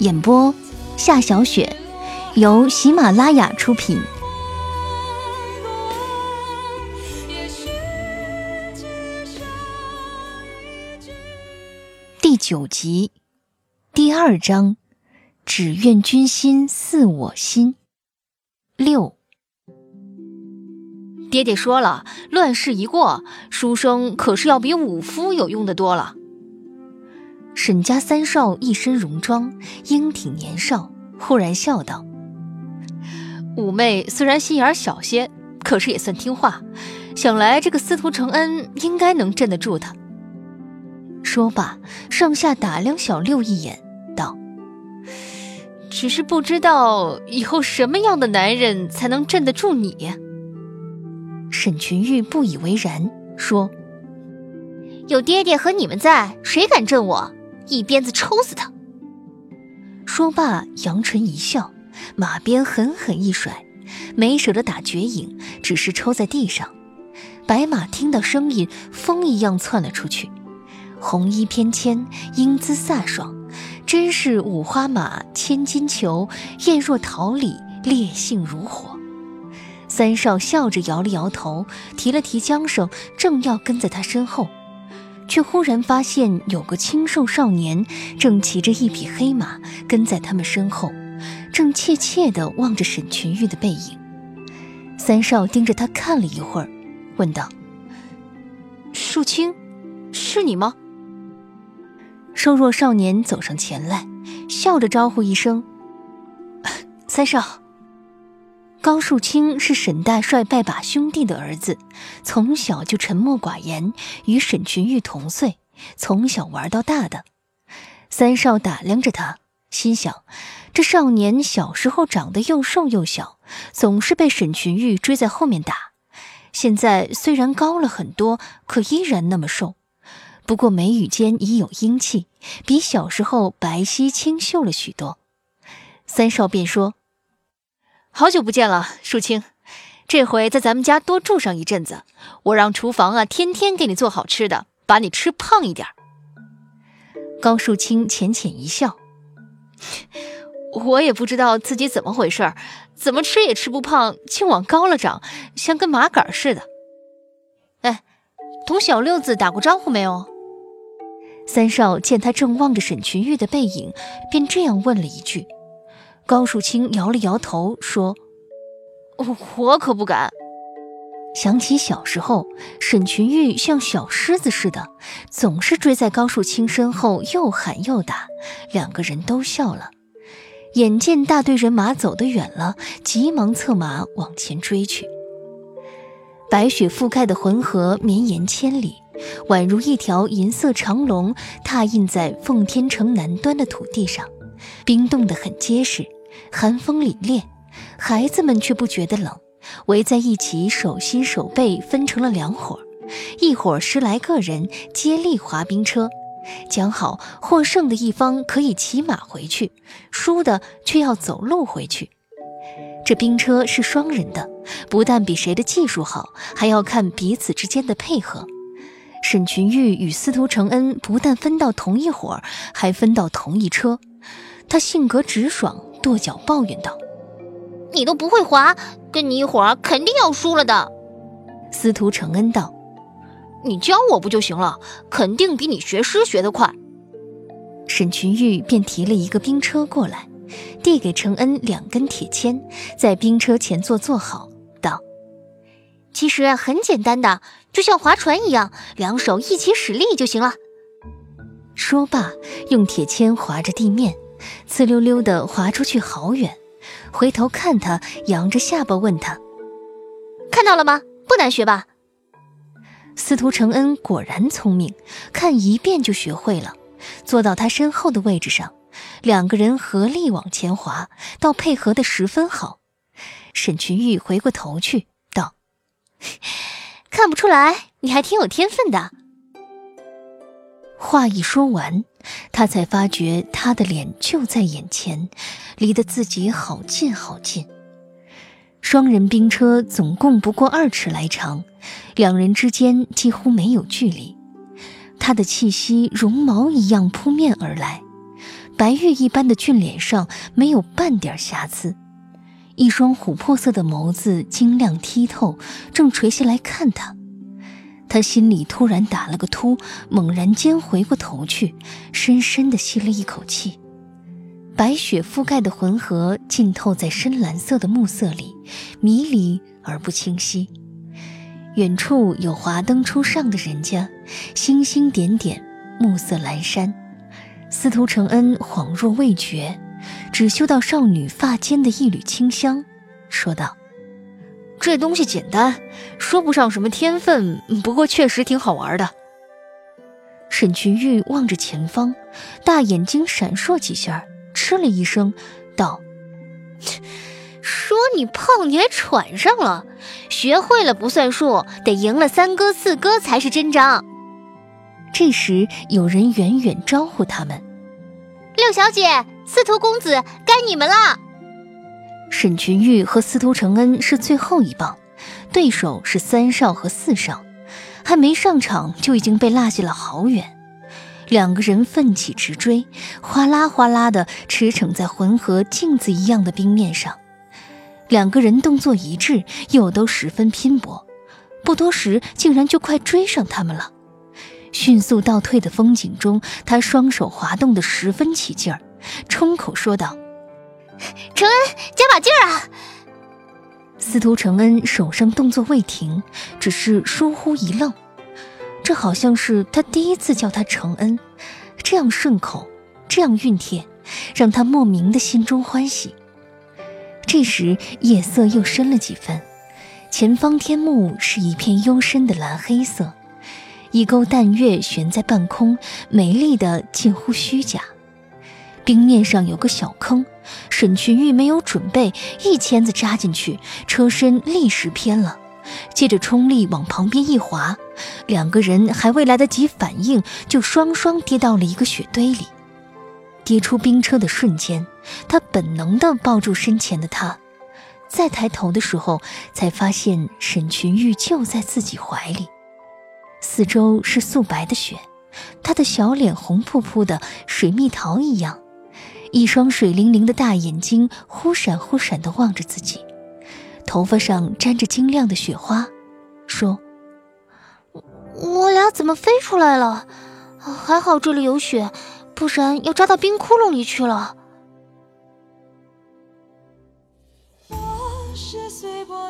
演播：夏小雪，由喜马拉雅出品。第九集，第二章，只愿君心似我心。六，爹爹说了，乱世一过，书生可是要比武夫有用的多了。沈家三少一身戎装，英挺年少，忽然笑道：“五妹虽然心眼小些，可是也算听话。想来这个司徒承恩应该能镇得住他。”说罢，上下打量小六一眼，道：“只是不知道以后什么样的男人才能镇得住你。”沈群玉不以为然，说：“有爹爹和你们在，谁敢镇我？”一鞭子抽死他！说罢，扬唇一笑，马鞭狠狠一甩，没舍得打绝影，只是抽在地上。白马听到声音，风一样窜了出去，红衣翩跹，英姿飒爽，真是五花马，千金裘，艳若桃李，烈性如火。三少笑着摇了摇头，提了提缰绳，正要跟在他身后。却忽然发现有个清瘦少年正骑着一匹黑马跟在他们身后，正怯怯地望着沈群玉的背影。三少盯着他看了一会儿，问道：“树清，是你吗？”瘦弱少年走上前来，笑着招呼一声：“三少。”高树清是沈大帅拜把兄弟的儿子，从小就沉默寡言，与沈群玉同岁，从小玩到大的。三少打量着他，心想：这少年小时候长得又瘦又小，总是被沈群玉追在后面打。现在虽然高了很多，可依然那么瘦。不过眉宇间已有英气，比小时候白皙清秀了许多。三少便说。好久不见了，树清，这回在咱们家多住上一阵子，我让厨房啊天天给你做好吃的，把你吃胖一点。高树清浅浅一笑，我也不知道自己怎么回事儿，怎么吃也吃不胖，竟往高了长，像根麻杆似的。哎，同小六子打过招呼没有？三少见他正望着沈群玉的背影，便这样问了一句。高树清摇了摇头，说：“我可不敢。”想起小时候，沈群玉像小狮子似的，总是追在高树清身后，又喊又打。两个人都笑了。眼见大队人马走得远了，急忙策马往前追去。白雪覆盖的浑河绵延千里，宛如一条银色长龙，踏印在奉天城南端的土地上，冰冻得很结实。寒风凛冽，孩子们却不觉得冷，围在一起，手心手背分成了两伙，一伙十来个人接力滑冰车，讲好获胜的一方可以骑马回去，输的却要走路回去。这冰车是双人的，不但比谁的技术好，还要看彼此之间的配合。沈群玉与司徒承恩不但分到同一伙，还分到同一车。他性格直爽。跺脚抱怨道：“你都不会滑，跟你一会儿肯定要输了的。”司徒承恩道：“你教我不就行了？肯定比你学诗学得快。”沈群玉便提了一个冰车过来，递给承恩两根铁签，在冰车前座坐好，道：“其实很简单的，就像划船一样，两手一起使力就行了。”说罢，用铁签划着地面，呲溜溜地滑出去好远。回头看他，扬着下巴问他：“看到了吗？不难学吧？”司徒承恩果然聪明，看一遍就学会了。坐到他身后的位置上，两个人合力往前滑，倒配合的十分好。沈群玉回过头去道：“看不出来，你还挺有天分的。”话一说完，他才发觉他的脸就在眼前，离得自己好近好近。双人冰车总共不过二尺来长，两人之间几乎没有距离。他的气息绒毛一样扑面而来，白玉一般的俊脸上没有半点瑕疵，一双琥珀色的眸子晶亮剔透，正垂下来看他。他心里突然打了个突，猛然间回过头去，深深地吸了一口气。白雪覆盖的浑河浸透在深蓝色的暮色里，迷离而不清晰。远处有华灯初上的人家，星星点点，暮色阑珊。司徒承恩恍若未觉，只嗅到少女发间的一缕清香，说道。这东西简单，说不上什么天分，不过确实挺好玩的。沈群玉望着前方，大眼睛闪烁几下，嗤了一声，道：“说你胖，你还喘上了？学会了不算数，得赢了三哥四哥才是真章。”这时，有人远远招呼他们：“六小姐，司徒公子，该你们了。”沈群玉和司徒承恩是最后一棒，对手是三少和四少，还没上场就已经被落下了好远。两个人奋起直追，哗啦哗啦的驰骋在浑河镜子一样的冰面上。两个人动作一致，又都十分拼搏，不多时竟然就快追上他们了。迅速倒退的风景中，他双手滑动得十分起劲儿，冲口说道。承恩，加把劲儿啊！司徒承恩手上动作未停，只是疏忽一愣。这好像是他第一次叫他承恩，这样顺口，这样熨帖，让他莫名的心中欢喜。这时夜色又深了几分，前方天幕是一片幽深的蓝黑色，一钩淡月悬在半空，美丽的近乎虚假。冰面上有个小坑，沈群玉没有准备，一钳子扎进去，车身立时偏了，借着冲力往旁边一滑，两个人还未来得及反应，就双双跌到了一个雪堆里。跌出冰车的瞬间，他本能地抱住身前的他，再抬头的时候，才发现沈群玉就在自己怀里，四周是素白的雪，他的小脸红扑扑的，水蜜桃一样。一双水灵灵的大眼睛忽闪忽闪地望着自己，头发上沾着晶亮的雪花，说：“我俩怎么飞出来了？还好这里有雪，不然要扎到冰窟窿里去了。”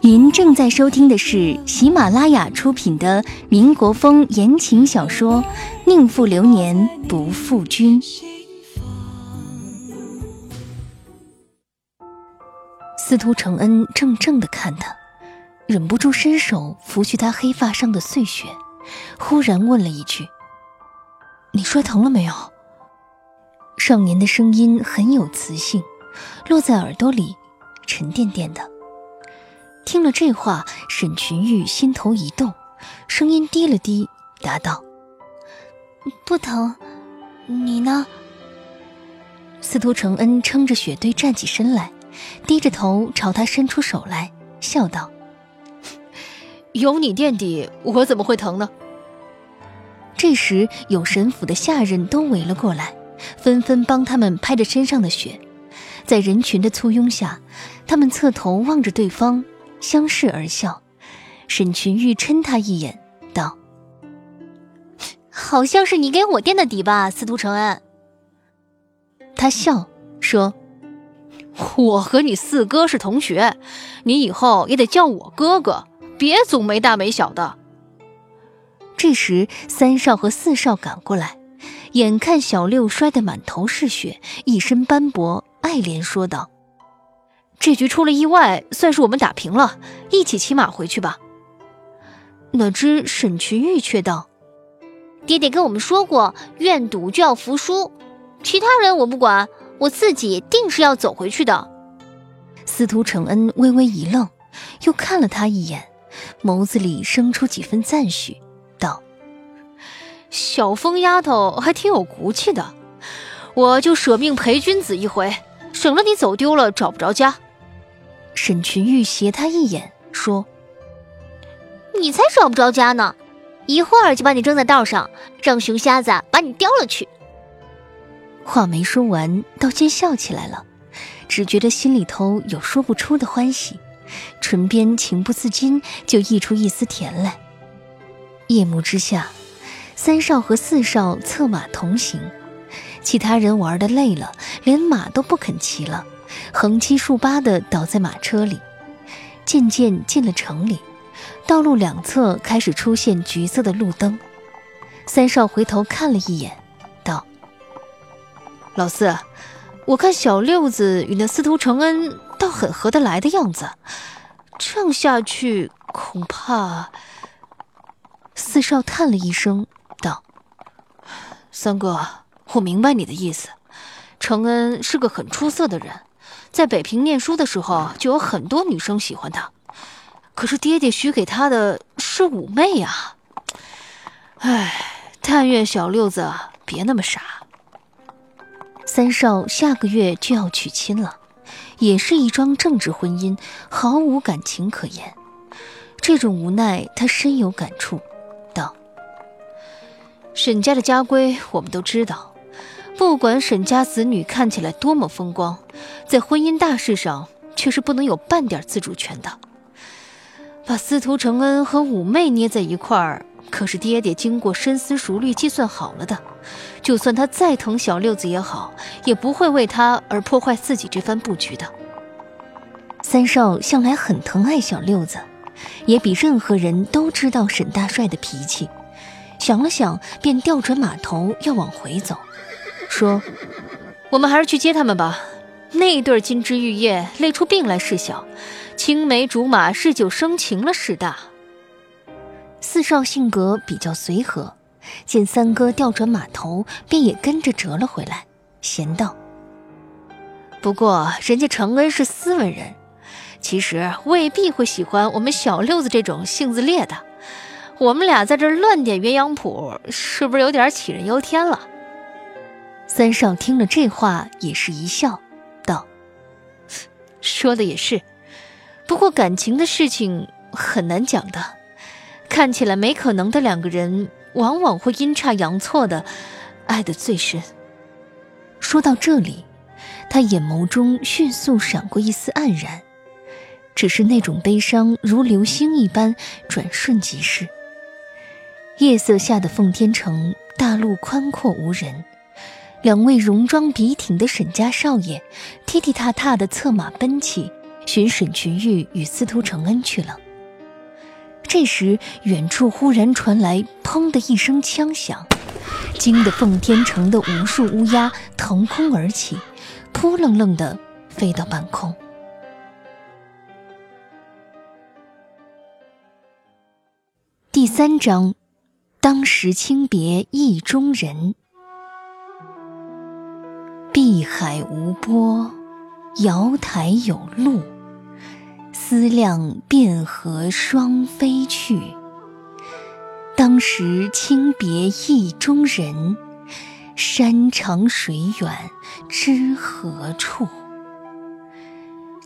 您正在收听的是喜马拉雅出品的民国风言情小说《宁负流年不负君》。司徒承恩怔怔地看他，忍不住伸手拂去他黑发上的碎雪，忽然问了一句：“你摔疼了没有？”少年的声音很有磁性，落在耳朵里，沉甸甸的。听了这话，沈群玉心头一动，声音低了低，答道：“不疼。你呢？”司徒承恩撑着雪堆站起身来。低着头朝他伸出手来，笑道：“有你垫底，我怎么会疼呢？”这时，有神府的下人都围了过来，纷纷帮他们拍着身上的雪。在人群的簇拥下，他们侧头望着对方，相视而笑。沈群玉嗔他一眼，道：“好像是你给我垫的底吧，司徒承恩。”他笑说。我和你四哥是同学，你以后也得叫我哥哥，别总没大没小的。这时，三少和四少赶过来，眼看小六摔得满头是血，一身斑驳，爱莲说道：“这局出了意外，算是我们打平了，一起骑马回去吧。”哪知沈群玉却道：“爹爹跟我们说过，愿赌就要服输，其他人我不管。”我自己定是要走回去的。司徒承恩微微一愣，又看了他一眼，眸子里生出几分赞许，道：“小疯丫头还挺有骨气的，我就舍命陪君子一回，省了你走丢了找不着家。”沈群玉斜他一眼，说：“你才找不着家呢，一会儿就把你扔在道上，让熊瞎子把你叼了去。”话没说完，倒见笑起来了，只觉得心里头有说不出的欢喜，唇边情不自禁就溢出一丝甜来。夜幕之下，三少和四少策马同行，其他人玩的累了，连马都不肯骑了，横七竖八的倒在马车里。渐渐进了城里，道路两侧开始出现橘色的路灯。三少回头看了一眼。老四，我看小六子与那司徒承恩倒很合得来的样子，这样下去恐怕……四少叹了一声，道：“三哥，我明白你的意思。承恩是个很出色的人，在北平念书的时候就有很多女生喜欢他。可是爹爹许给他的是五妹啊！唉，但愿小六子别那么傻。”三少下个月就要娶亲了，也是一桩政治婚姻，毫无感情可言。这种无奈，他深有感触，道：“沈家的家规我们都知道，不管沈家子女看起来多么风光，在婚姻大事上却是不能有半点自主权的。把司徒承恩和五妹捏在一块儿。”可是爹爹经过深思熟虑计算好了的，就算他再疼小六子也好，也不会为他而破坏自己这番布局的。三少向来很疼爱小六子，也比任何人都知道沈大帅的脾气。想了想，便调转马头要往回走，说：“我们还是去接他们吧。那对金枝玉叶累出病来事小，青梅竹马日久生情了事大。”四少性格比较随和，见三哥调转马头，便也跟着折了回来，闲道：“不过人家承恩是斯文人，其实未必会喜欢我们小六子这种性子烈的。我们俩在这乱点鸳鸯谱，是不是有点杞人忧天了？”三少听了这话，也是一笑，道：“说的也是，不过感情的事情很难讲的。”看起来没可能的两个人，往往会阴差阳错的爱得最深。说到这里，他眼眸中迅速闪过一丝黯然，只是那种悲伤如流星一般转瞬即逝。夜色下的奉天城，大路宽阔无人，两位戎装笔挺的沈家少爷，踢踢踏踏的策马奔起，寻沈群玉与司徒承恩去了。这时，远处忽然传来“砰”的一声枪响，惊得奉天城的无数乌鸦腾空而起，扑棱棱地飞到半空。第三章，当时轻别意中人。碧海无波，瑶台有路。思量汴河双飞去，当时轻别意中人。山长水远知何处？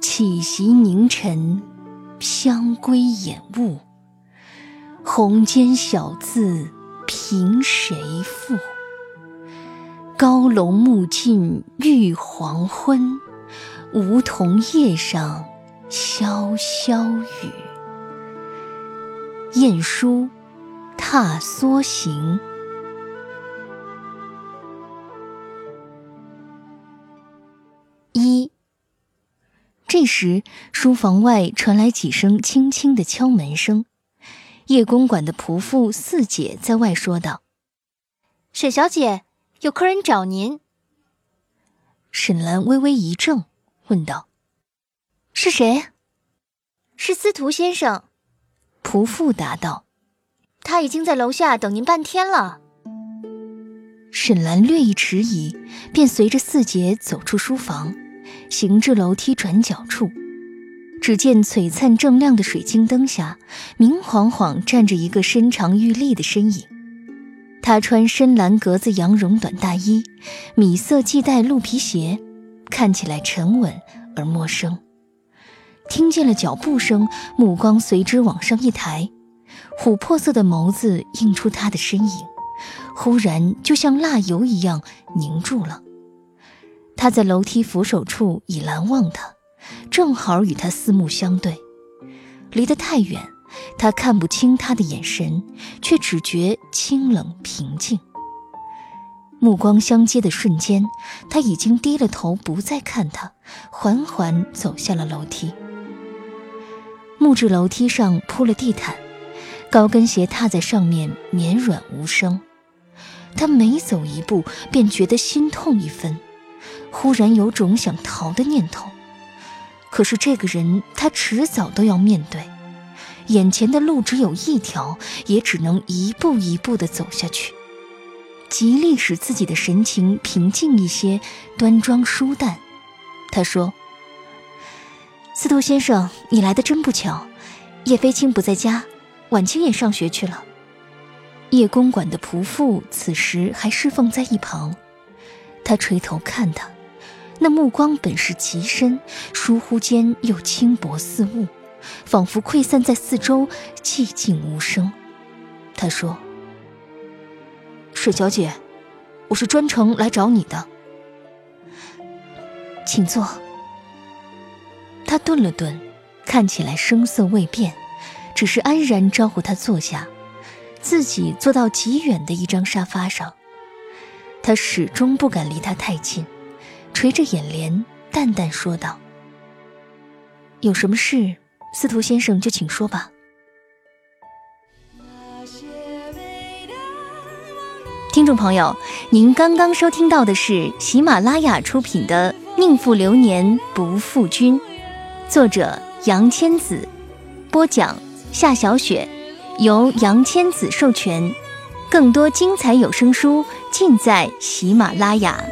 起席凝尘，香归掩雾。红笺小字凭谁赋？高楼暮尽欲黄昏，梧桐叶上。潇潇雨，晏殊踏梭行。一，这时，书房外传来几声轻轻的敲门声。叶公馆的仆妇四姐在外说道：“沈小姐，有客人找您。”沈兰微微一怔，问道：“是谁？”“是司徒先生。”仆妇答道：“他已经在楼下等您半天了。”沈兰略一迟疑，便随着四姐走出书房。行至楼梯转角处，只见璀璨正亮的水晶灯下，明晃晃站着一个身长玉立的身影。他穿深蓝格子羊绒短大衣，米色系带鹿皮鞋，看起来沉稳而陌生。听见了脚步声，目光随之往上一抬，琥珀色的眸子映出他的身影，忽然就像蜡油一样凝住了。他在楼梯扶手处已拦望他，正好与他四目相对，离得太远，他看不清他的眼神，却只觉清冷平静。目光相接的瞬间，他已经低了头，不再看他，缓缓走下了楼梯。木质楼梯上铺了地毯，高跟鞋踏在上面绵软无声。他每走一步，便觉得心痛一分。忽然有种想逃的念头，可是这个人他迟早都要面对，眼前的路只有一条，也只能一步一步地走下去，极力使自己的神情平静一些，端庄舒淡。他说：“司徒先生，你来的真不巧，叶飞青不在家，晚清也上学去了。”叶公馆的仆妇此时还侍奉在一旁，他垂头看他。那目光本是极深，疏忽间又轻薄似雾，仿佛溃散在四周，寂静无声。他说：“水小姐，我是专程来找你的，请坐。”他顿了顿，看起来声色未变，只是安然招呼他坐下，自己坐到极远的一张沙发上。他始终不敢离他太近。垂着眼帘，淡淡说道：“有什么事，司徒先生就请说吧。”听众朋友，您刚刚收听到的是喜马拉雅出品的《宁负流年不负君》，作者杨千子，播讲夏小雪，由杨千子授权。更多精彩有声书尽在喜马拉雅。